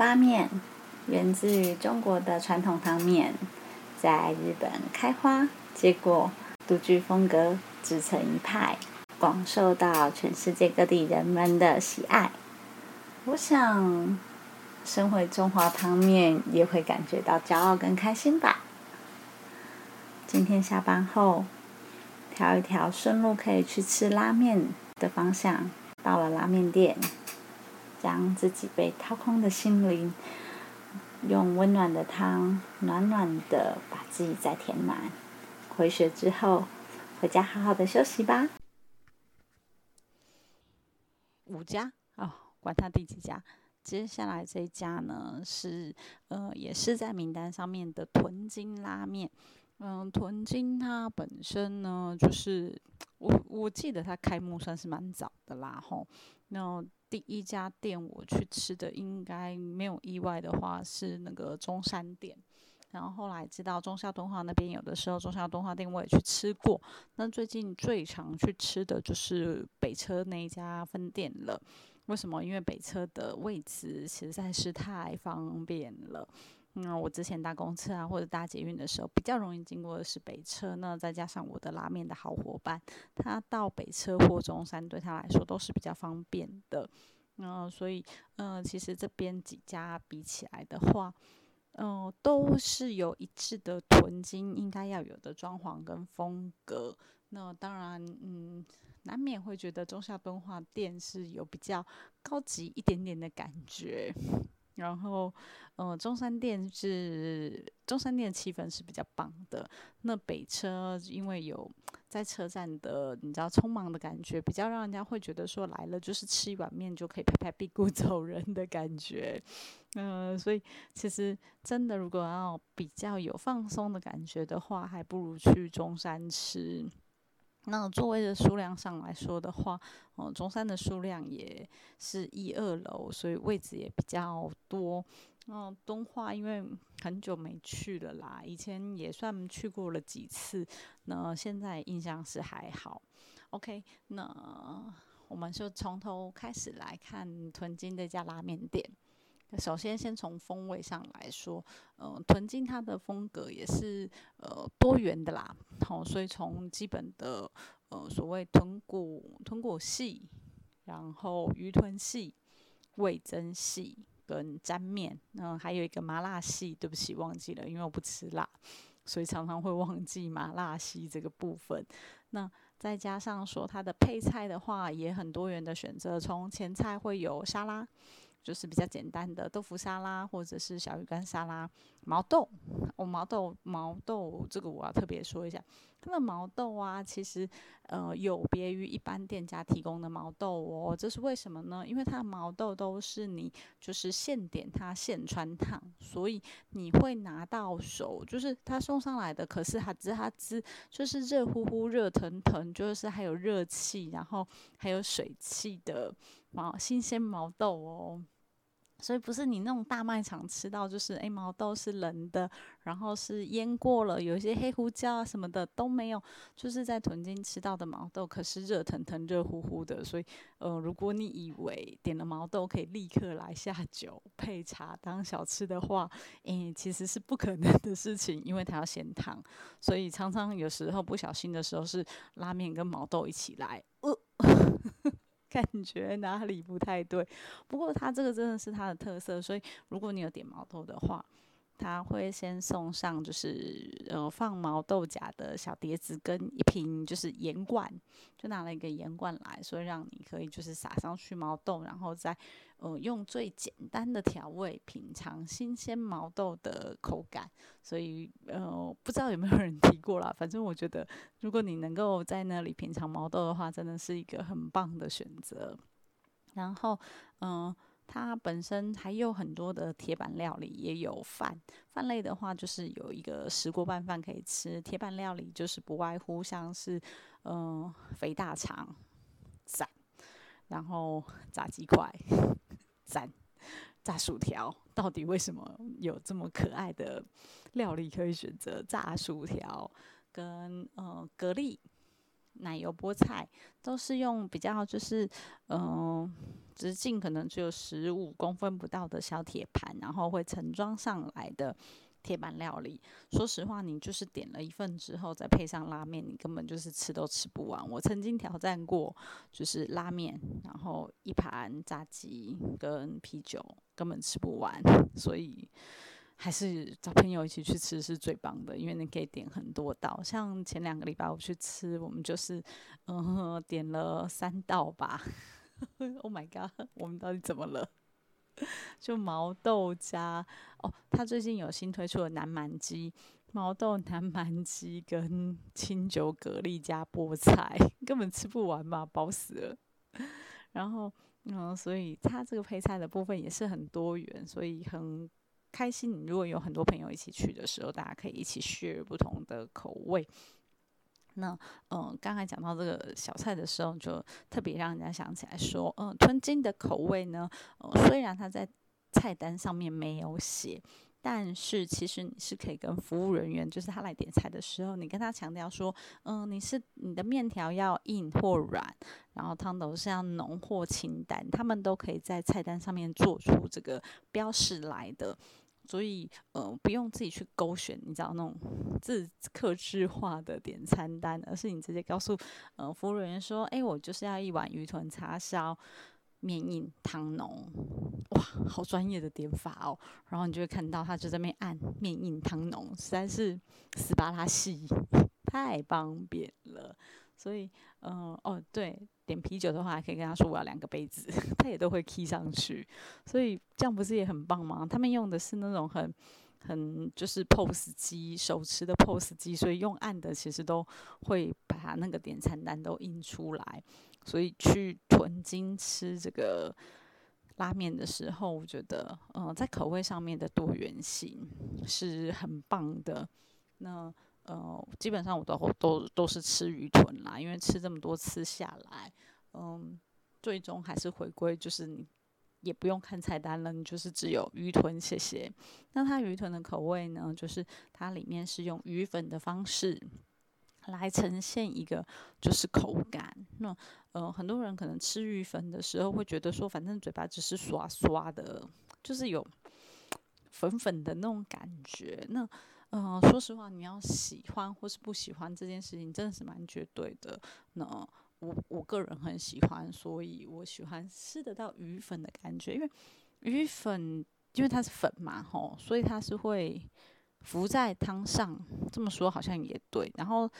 发面源自于中国的传统汤面，在日本开花，结果独具风格，自成一派，广受到全世界各地人们的喜爱。我想，身为中华汤面，也会感觉到骄傲跟开心吧。今天下班后，挑一条顺路可以去吃拉面的方向，到了拉面店，将自己被掏空的心灵，用温暖的汤，暖暖的把自己再填满。回血之后，回家好好的休息吧。五家哦，管他第几家。接下来这一家呢，是呃，也是在名单上面的豚金拉面。嗯，豚金它本身呢，就是我我记得它开幕算是蛮早的啦，吼。那第一家店我去吃的，应该没有意外的话是那个中山店。然后后来知道中孝敦化那边有的时候中孝敦化店我也去吃过。那最近最常去吃的就是北车那一家分店了。为什么？因为北车的位置实在是太方便了。嗯，我之前搭公车啊，或者搭捷运的时候，比较容易经过的是北车。那再加上我的拉面的好伙伴，他到北车或中山对他来说都是比较方便的。嗯，所以，嗯，其实这边几家比起来的话，嗯，都是有一致的囤金应该要有的装潢跟风格。那当然，嗯，难免会觉得中下敦化店是有比较高级一点点的感觉。然后，呃，中山店是中山店气氛是比较棒的。那北车因为有在车站的，你知道匆忙的感觉，比较让人家会觉得说来了就是吃一碗面就可以拍拍屁股 走人的感觉。嗯，所以其实真的如果要比较有放松的感觉的话，还不如去中山吃。那座位的数量上来说的话，哦，中山的数量也是一二楼，所以位置也比较多。嗯，东化因为很久没去了啦，以前也算去过了几次，那现在印象是还好。OK，那我们就从头开始来看屯金这家拉面店。首先，先从风味上来说，呃，屯金它的风格也是呃多元的啦。好，所以从基本的呃所谓豚骨豚骨系，然后鱼豚系、味增系跟沾面，嗯，还有一个麻辣系。对不起，忘记了，因为我不吃辣，所以常常会忘记麻辣系这个部分。那再加上说它的配菜的话，也很多元的选择，从前菜会有沙拉。就是比较简单的豆腐沙拉，或者是小鱼干沙拉。毛豆，哦，毛豆，毛豆，这个我要特别说一下，它的毛豆啊，其实呃有别于一般店家提供的毛豆哦。这是为什么呢？因为它的毛豆都是你就是现点它现穿烫，所以你会拿到手，就是它送上来的，可是它滋它滋，就是热乎乎、热腾腾，就是还有热气，然后还有水汽的毛新鲜毛豆哦。所以不是你那种大卖场吃到，就是诶毛豆是冷的，然后是腌过了，有一些黑胡椒啊什么的都没有，就是在屯金吃到的毛豆可是热腾腾、热乎乎的。所以，呃，如果你以为点了毛豆可以立刻来下酒配茶当小吃的话，诶，其实是不可能的事情，因为它要先烫。所以常常有时候不小心的时候是拉面跟毛豆一起来，感觉哪里不太对，不过它这个真的是它的特色，所以如果你有点毛头的话。他会先送上，就是呃放毛豆荚的小碟子跟一瓶就是盐罐，就拿了一个盐罐来，所以让你可以就是撒上去毛豆，然后再呃用最简单的调味品尝新鲜毛豆的口感。所以呃不知道有没有人提过啦，反正我觉得如果你能够在那里品尝毛豆的话，真的是一个很棒的选择。然后嗯。它本身还有很多的铁板料理，也有饭。饭类的话，就是有一个石锅拌饭可以吃。铁板料理就是不外乎像是，嗯，肥大肠，赞。然后炸鸡块，赞。炸薯条，到底为什么有这么可爱的料理可以选择？炸薯条跟呃蛤蜊。奶油菠菜，都是用比较就是嗯直径可能只有十五公分不到的小铁盘，然后会盛装上来的。铁板料理，说实话，你就是点了一份之后，再配上拉面，你根本就是吃都吃不完。我曾经挑战过，就是拉面，然后一盘炸鸡跟啤酒，根本吃不完。所以还是找朋友一起去吃是最棒的，因为你可以点很多道。像前两个礼拜我去吃，我们就是嗯点了三道吧。Oh my god，我们到底怎么了？就毛豆加哦，他最近有新推出的南蛮鸡，毛豆南蛮鸡跟清酒蛤蜊加菠菜，根本吃不完吧，饱死了。然后嗯，所以他这个配菜的部分也是很多元，所以很开心。如果有很多朋友一起去的时候，大家可以一起 share 不同的口味。那嗯，刚才讲到这个小菜的时候，就特别让人家想起来说，嗯，吞金的口味呢，虽然它在菜单上面没有写，但是其实你是可以跟服务人员，就是他来点菜的时候，你跟他强调说，嗯，你是你的面条要硬或软，然后汤头是要浓或清淡，他们都可以在菜单上面做出这个标识来的。所以，呃，不用自己去勾选，你知道那种自客制化的点餐单，而是你直接告诉，呃，服务人员说，哎，我就是要一碗鱼豚叉烧，面硬汤浓，哇，好专业的点法哦。然后你就会看到他就在那边按面硬汤浓，实在是斯巴拉系，太方便了。所以，嗯，哦，对，点啤酒的话，可以跟他说我要两个杯子，他也都会 key 上去。所以这样不是也很棒吗？他们用的是那种很很就是 POS 机，手持的 POS 机，所以用按的其实都会把它那个点餐单都印出来。所以去屯金吃这个拉面的时候，我觉得，嗯，在口味上面的多元性是很棒的。那。呃，基本上我都都都是吃鱼豚啦，因为吃这么多次下来，嗯，最终还是回归就是你也不用看菜单了，你就是只有鱼豚，谢谢。那它鱼豚的口味呢，就是它里面是用鱼粉的方式来呈现一个就是口感。那呃，很多人可能吃鱼粉的时候会觉得说，反正嘴巴只是刷刷的，就是有粉粉的那种感觉。那嗯，说实话，你要喜欢或是不喜欢这件事情，真的是蛮绝对的。那我我个人很喜欢，所以我喜欢吃得到鱼粉的感觉，因为鱼粉因为它是粉嘛，吼，所以它是会浮在汤上。这么说好像也对。然后，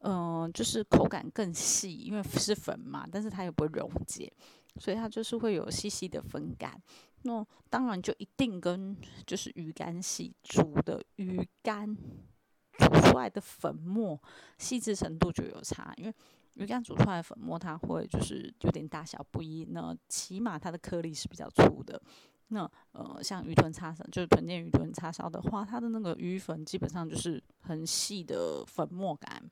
嗯，就是口感更细，因为是粉嘛，但是它也不会溶解，所以它就是会有细细的粉感。那当然就一定跟就是鱼干洗煮的鱼干煮出来的粉末细致程度就有差，因为鱼干煮出来的粉末它会就是有点大小不一，那起码它的颗粒是比较粗的。那呃像鱼豚叉烧就是豚腱鱼豚叉烧的话，它的那个鱼粉基本上就是很细的粉末感，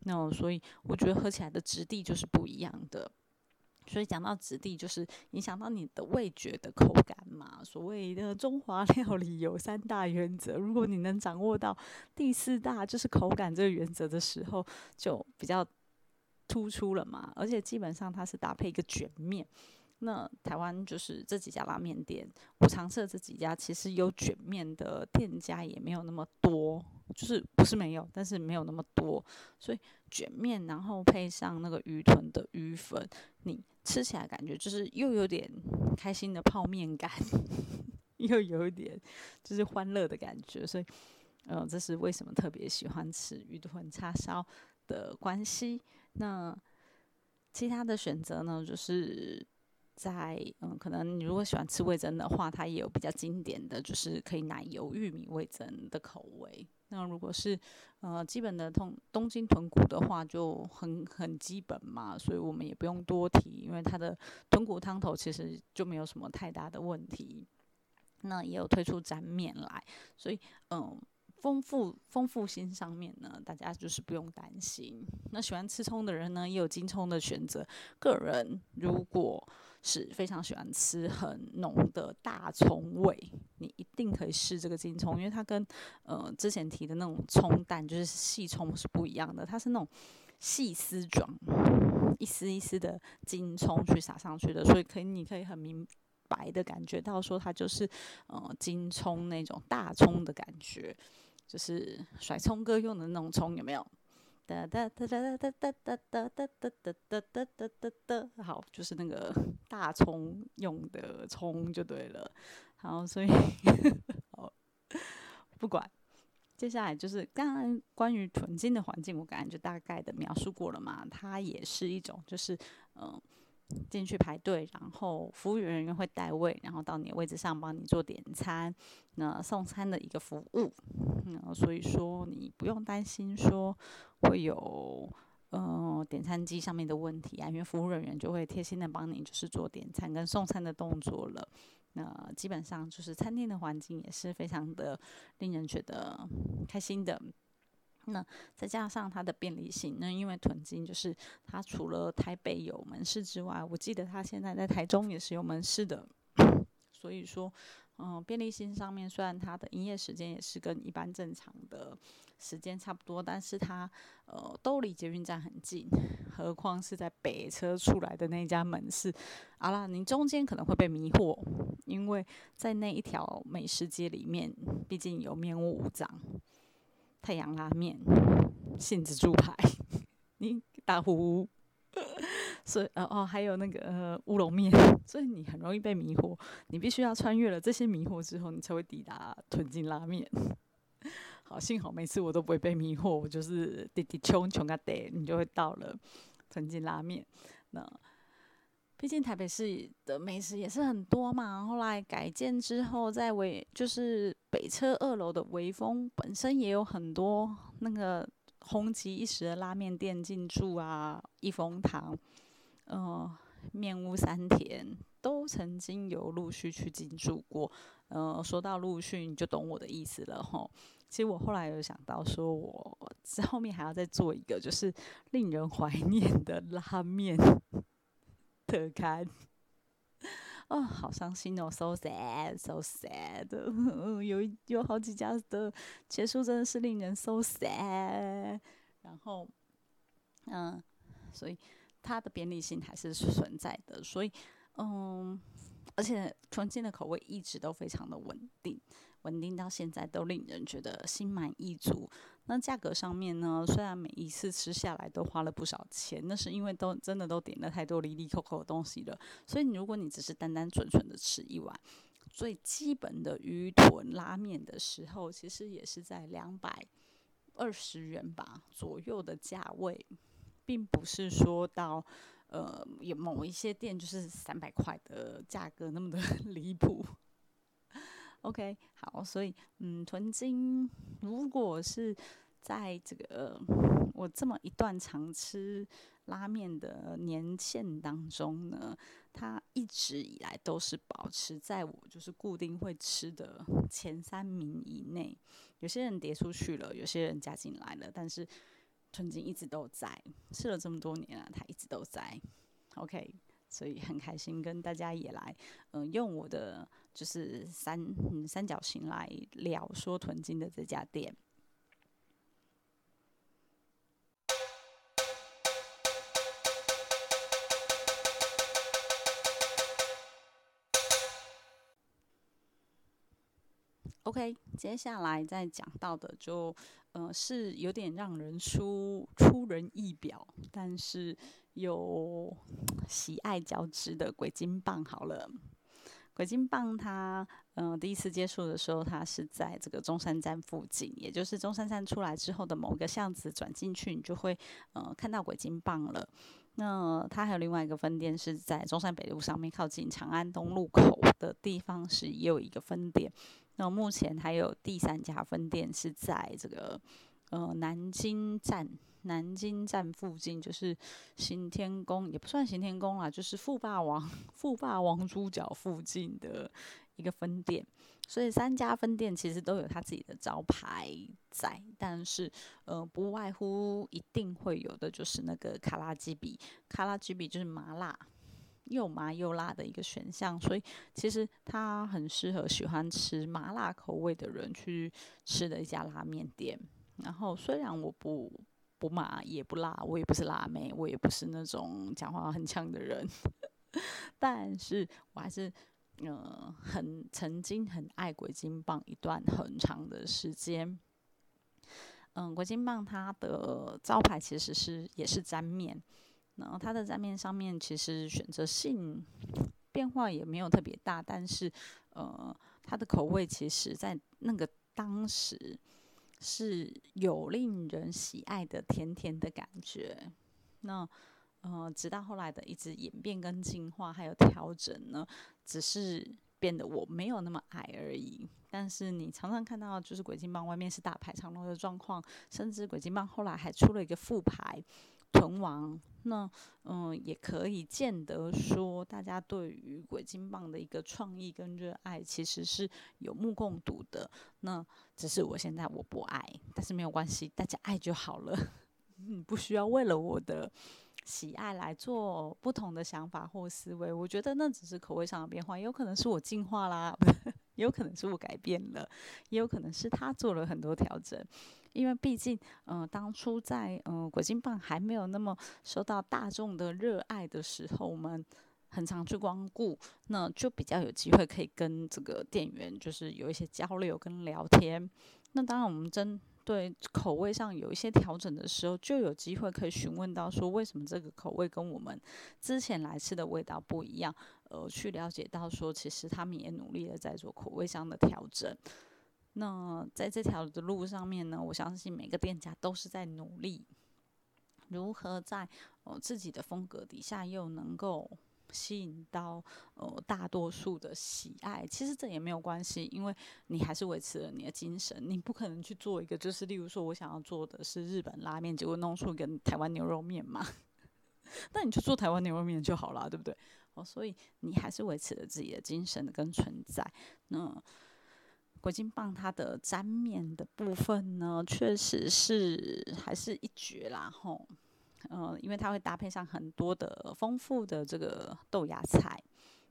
那所以我觉得喝起来的质地就是不一样的。所以讲到质地，就是影响到你的味觉的口感嘛。所谓的中华料理有三大原则，如果你能掌握到第四大，就是口感这个原则的时候，就比较突出了嘛。而且基本上它是搭配一个卷面。那台湾就是这几家拉面店，我尝试这几家，其实有卷面的店家也没有那么多，就是不是没有，但是没有那么多。所以卷面，然后配上那个鱼臀的鱼粉，你吃起来感觉就是又有点开心的泡面感，又有一点就是欢乐的感觉。所以，呃，这是为什么特别喜欢吃鱼臀叉烧的关系。那其他的选择呢，就是。在嗯，可能你如果喜欢吃味增的话，它也有比较经典的就是可以奶油玉米味增的口味。那如果是呃基本的东东京豚骨的话，就很很基本嘛，所以我们也不用多提，因为它的豚骨汤头其实就没有什么太大的问题。那也有推出沾面来，所以嗯。丰富丰富性上面呢，大家就是不用担心。那喜欢吃葱的人呢，也有金葱的选择。个人如果是非常喜欢吃很浓的大葱味，你一定可以试这个金葱，因为它跟呃之前提的那种葱蛋就是细葱是不一样的，它是那种细丝状，一丝一丝的金葱去撒上去的，所以可以你可以很明白的感觉到说它就是呃金葱那种大葱的感觉，就是甩葱哥用的那种葱有没有？哒哒哒哒哒哒哒哒哒哒哒哒哒哒哒哒，好，就是那个大葱用的葱就对了。好，所以不管，接下来就是刚刚关于纯金的环境，我刚刚就大概的描述过了嘛。它也是一种，就是嗯。进去排队，然后服务员人员会带位，然后到你的位置上帮你做点餐，那送餐的一个服务。嗯，所以说你不用担心说会有呃点餐机上面的问题啊，因为服务人员就会贴心的帮你就是做点餐跟送餐的动作了。那基本上就是餐厅的环境也是非常的令人觉得开心的。那再加上它的便利性，那因为屯金就是它除了台北有门市之外，我记得它现在在台中也是有门市的，所以说，嗯，便利性上面虽然它的营业时间也是跟一般正常的时间差不多，但是它呃都离捷运站很近，何况是在北车出来的那家门市，好啦，你中间可能会被迷惑，因为在那一条美食街里面，毕竟有面无五脏。太阳拉面、杏子猪排、你打呼，所以哦哦，还有那个乌龙面，所以你很容易被迷惑。你必须要穿越了这些迷惑之后，你才会抵达屯金拉面。好，幸好每次我都不会被迷惑，我就是滴滴穷穷个得，你就会到了屯金拉面。那。毕竟台北市的美食也是很多嘛，后来改建之后，在维就是北车二楼的微风本身也有很多那个红极一时的拉面店进驻啊，益丰堂，呃，面屋三田都曾经有陆续去进驻过。呃，说到陆续，你就懂我的意思了吼。其实我后来有想到，说我后面还要再做一个，就是令人怀念的拉面。特刊，哦，好伤心哦，so sad，so sad，有有好几家的结束真的是令人 so sad。然后，嗯，所以它的便利性还是存在的，所以，嗯，而且纯净的口味一直都非常的稳定。稳定到现在都令人觉得心满意足。那价格上面呢？虽然每一次吃下来都花了不少钱，那是因为都真的都点了太多离离扣扣的东西了。所以如果你只是单单纯纯的吃一碗最基本的鱼豚拉面的时候，其实也是在两百二十元吧左右的价位，并不是说到呃有某一些店就是三百块的价格那么的 离谱。OK，好，所以嗯，屯金如果是在这个我这么一段常吃拉面的年限当中呢，它一直以来都是保持在我就是固定会吃的前三名以内。有些人跌出去了，有些人加进来了，但是屯金一直都在，吃了这么多年了，它一直都在。OK。所以很开心跟大家也来，嗯，用我的就是三嗯三角形来聊说屯金的这家店。OK，接下来再讲到的就，呃，是有点让人出出人意表，但是。有 喜爱交织的鬼金棒，好了，鬼金棒它，嗯，第一次接触的时候，它是在这个中山站附近，也就是中山站出来之后的某个巷子转进去，你就会，呃，看到鬼金棒了。那它还有另外一个分店是在中山北路上面，靠近长安东路口的地方是也有一个分店。那目前还有第三家分店是在这个，呃，南京站。南京站附近就是行天宫，也不算行天宫啦，就是富霸王富霸王猪脚附近的一个分店。所以三家分店其实都有他自己的招牌在，但是呃，不外乎一定会有的就是那个卡拉基比，卡拉基比就是麻辣又麻又辣的一个选项，所以其实它很适合喜欢吃麻辣口味的人去吃的一家拉面店。然后虽然我不不麻也不辣，我也不是辣妹，我也不是那种讲话很呛的人，但是我还是呃很曾经很爱鬼金棒一段很长的时间。嗯，鬼金棒它的招牌其实是也是沾面，然后它的沾面上面其实选择性变化也没有特别大，但是呃它的口味其实在那个当时。是有令人喜爱的甜甜的感觉，那呃，直到后来的一直演变跟进化，还有调整呢，只是变得我没有那么矮而已。但是你常常看到，就是鬼金棒外面是大排长龙的状况，甚至鬼金棒后来还出了一个副牌。屯王，那嗯，也可以见得说，大家对于鬼金棒的一个创意跟热爱，其实是有目共睹的。那只是我现在我不爱，但是没有关系，大家爱就好了。嗯，不需要为了我的喜爱来做不同的想法或思维。我觉得那只是口味上的变化，也有可能是我进化啦，也有可能是我改变了，也有可能是他做了很多调整。因为毕竟，嗯，当初在嗯国金棒还没有那么受到大众的热爱的时候，我们很常去光顾，那就比较有机会可以跟这个店员就是有一些交流跟聊天。那当然，我们针对口味上有一些调整的时候，就有机会可以询问到说，为什么这个口味跟我们之前来吃的味道不一样？呃，去了解到说，其实他们也努力的在做口味上的调整。那在这条的路上面呢，我相信每个店家都是在努力，如何在呃自己的风格底下又能够吸引到呃大多数的喜爱。其实这也没有关系，因为你还是维持了你的精神。你不可能去做一个，就是例如说我想要做的是日本拉面，结果弄出一个台湾牛肉面嘛，那你就做台湾牛肉面就好了，对不对？所以你还是维持了自己的精神跟存在。那。鬼金棒它的粘面的部分呢，确实是还是一绝啦吼，呃，因为它会搭配上很多的丰富的这个豆芽菜，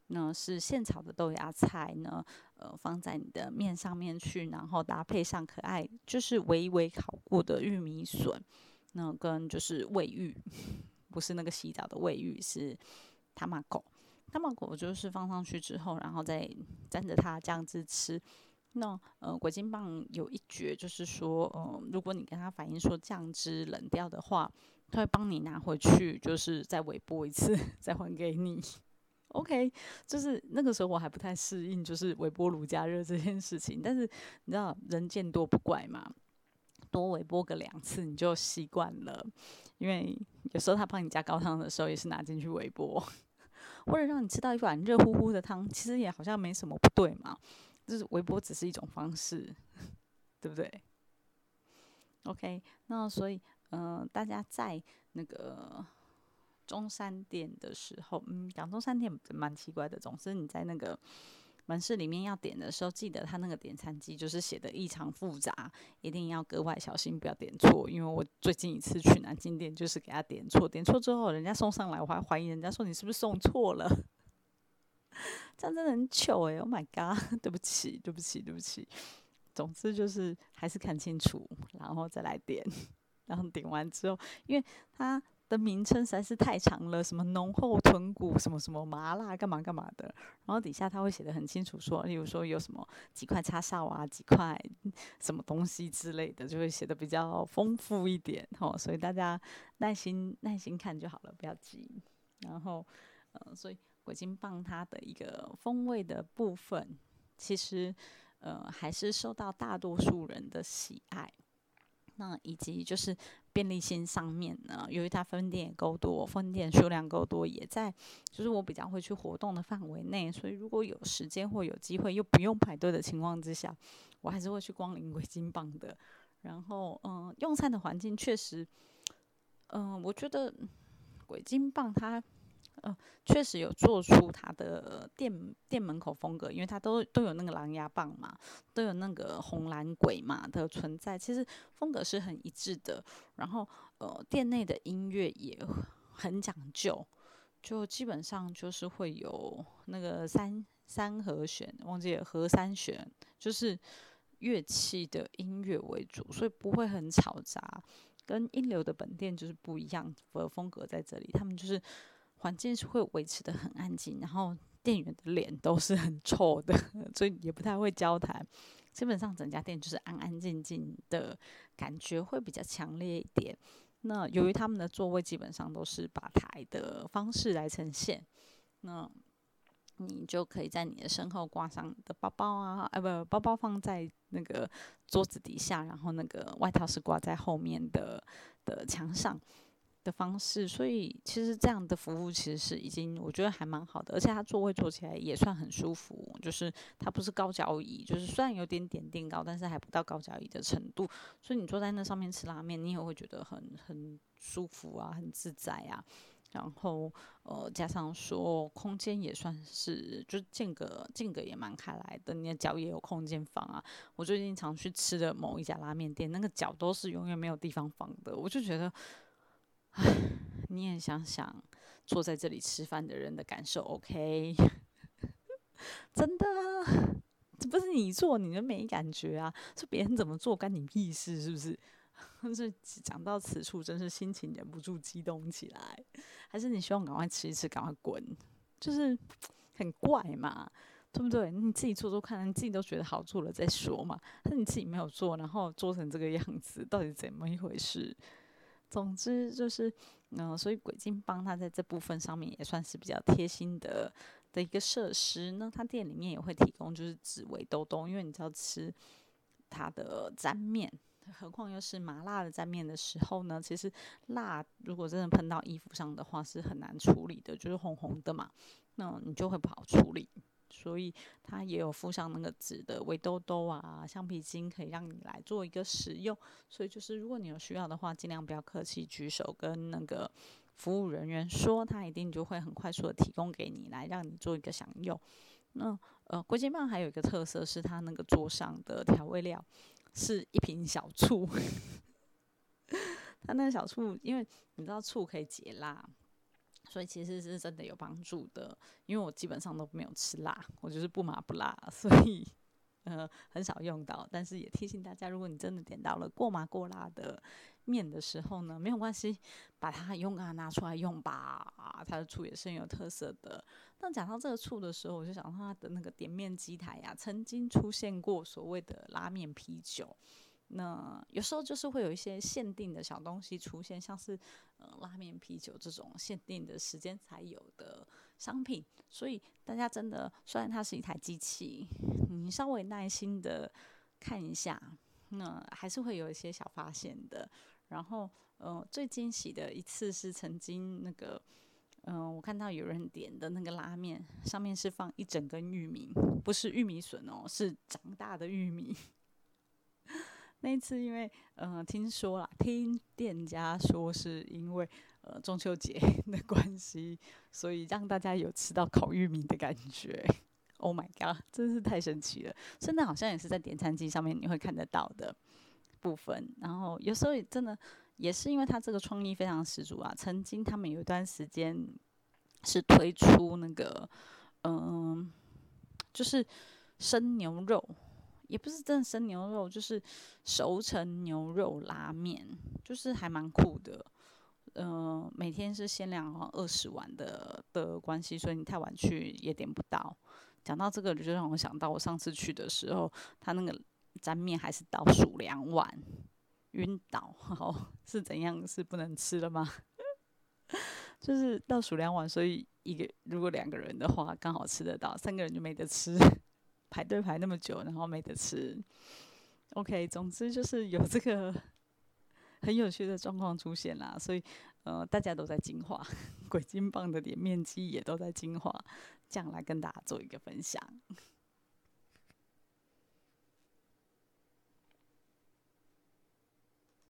那是现炒的豆芽菜呢，呃，放在你的面上面去，然后搭配上可爱就是微微烤过的玉米笋，那跟就是味玉，不是那个洗澡的味玉，是塔玛狗，塔玛狗就是放上去之后，然后再沾着它酱汁吃。那呃，鬼金棒有一绝，就是说，呃，如果你跟他反映说酱汁冷掉的话，他会帮你拿回去，就是再微波一次，再还给你。OK，就是那个时候我还不太适应，就是微波炉加热这件事情。但是你知道，人见多不怪嘛，多微波个两次你就习惯了。因为有时候他帮你加高汤的时候，也是拿进去微波，或者让你吃到一碗热乎乎的汤，其实也好像没什么不对嘛。就是微波只是一种方式，对不对？OK，那所以，嗯，大家在那个中山店的时候，嗯，讲中山店蛮奇怪的，总是你在那个门市里面要点的时候，记得他那个点餐机就是写的异常复杂，一定要格外小心，不要点错。因为我最近一次去南京店，就是给他点错，点错之后，人家送上来，我还怀疑人家说你是不是送错了。这样真的很糗哎！Oh my god！对不起，对不起，对不起。总之就是还是看清楚，然后再来点。然后点完之后，因为他的名称实在是太长了，什么浓厚豚骨，什么什么麻辣，干嘛干嘛的。然后底下他会写的很清楚，说，例如说有什么几块叉烧啊，几块什么东西之类的，就会写的比较丰富一点。吼，所以大家耐心耐心看就好了，不要急。然后，呃，所以。鬼金棒它的一个风味的部分，其实呃还是受到大多数人的喜爱。那以及就是便利性上面呢，由于它分店也够多，分店数量够多，也在就是我比较会去活动的范围内，所以如果有时间或有机会又不用排队的情况之下，我还是会去光临鬼金棒的。然后嗯，用餐的环境确实，嗯，我觉得鬼金棒它。嗯，确实有做出它的店店门口风格，因为它都都有那个狼牙棒嘛，都有那个红蓝鬼嘛的存在，其实风格是很一致的。然后呃，店内的音乐也很讲究，就基本上就是会有那个三三和弦，忘记了和三弦，就是乐器的音乐为主，所以不会很吵杂。跟一流的本店就是不一样的风格在这里，他们就是环境是会维持的很安静，然后店员的脸都是很臭的，所以也不太会交谈。基本上整家店就是安安静静的感觉会比较强烈一点。那由于他们的座位基本上都是吧台的方式来呈现，那你就可以在你的身后挂上你的包包啊，哎不，包包放在那个桌子底下，然后那个外套是挂在后面的的墙上。的方式，所以其实这样的服务其实是已经我觉得还蛮好的，而且它座位坐起来也算很舒服，就是它不是高脚椅，就是虽然有点点垫高，但是还不到高脚椅的程度，所以你坐在那上面吃拉面，你也会觉得很很舒服啊，很自在啊。然后呃，加上说空间也算是，就间隔间隔也蛮开来的，你的脚也有空间放啊。我最近常去吃的某一家拉面店，那个脚都是永远没有地方放的，我就觉得。唉，你也想想坐在这里吃饭的人的感受，OK？真的啊，这不是你做你就没感觉啊，是别人怎么做干你屁事是不是？是讲到此处，真是心情忍不住激动起来。还是你希望赶快吃一吃，赶快滚？就是很怪嘛，对不对？你自己做做看，你自己都觉得好做了再说嘛。那你自己没有做，然后做成这个样子，到底怎么一回事？总之就是，嗯，所以鬼精帮他在这部分上面也算是比较贴心的的一个设施。那他店里面也会提供就是紫薇兜兜，因为你知道吃它的沾面，何况又是麻辣的沾面的时候呢，其实辣如果真的喷到衣服上的话是很难处理的，就是红红的嘛，那你就会不好处理。所以它也有附上那个纸的围兜兜啊，橡皮筋可以让你来做一个使用。所以就是如果你有需要的话，尽量不要客气，举手跟那个服务人员说，他一定就会很快速的提供给你，来让你做一个享用。那呃，国际棒还有一个特色是它那个桌上的调味料是一瓶小醋，它那个小醋，因为你知道醋可以解辣。所以其实是真的有帮助的，因为我基本上都没有吃辣，我就是不麻不辣，所以呃很少用到。但是也提醒大家，如果你真的点到了过麻过辣的面的时候呢，没有关系，把它用它拿出来用吧。它的醋也是很有特色的。但讲到这个醋的时候，我就想到它的那个点面机台呀，曾经出现过所谓的拉面啤酒。那有时候就是会有一些限定的小东西出现，像是呃拉面啤酒这种限定的时间才有的商品，所以大家真的虽然它是一台机器，你稍微耐心的看一下，那还是会有一些小发现的。然后呃最惊喜的一次是曾经那个嗯我看到有人点的那个拉面上面是放一整根玉米，不是玉米笋哦，是长大的玉米。那一次，因为呃，听说啦，听店家说是因为呃中秋节 的关系，所以让大家有吃到烤玉米的感觉。Oh my god，真是太神奇了！现在好像也是在点餐机上面你会看得到的部分。然后有时候也真的也是因为他这个创意非常十足啊。曾经他们有一段时间是推出那个嗯，就是生牛肉。也不是真的生牛肉，就是熟成牛肉拉面，就是还蛮酷的。嗯，每天是限量二十碗的的关系，所以你太晚去也点不到。讲到这个，就让我想到我上次去的时候，他那个沾面还是倒数两碗，晕倒。好，是怎样？是不能吃了吗？就是倒数两碗，所以一个如果两个人的话，刚好吃得到；三个人就没得吃。排队排那么久，然后没得吃。OK，总之就是有这个 很有趣的状况出现啦，所以呃，大家都在进化，鬼金棒的脸面积也都在进化，这样来跟大家做一个分享。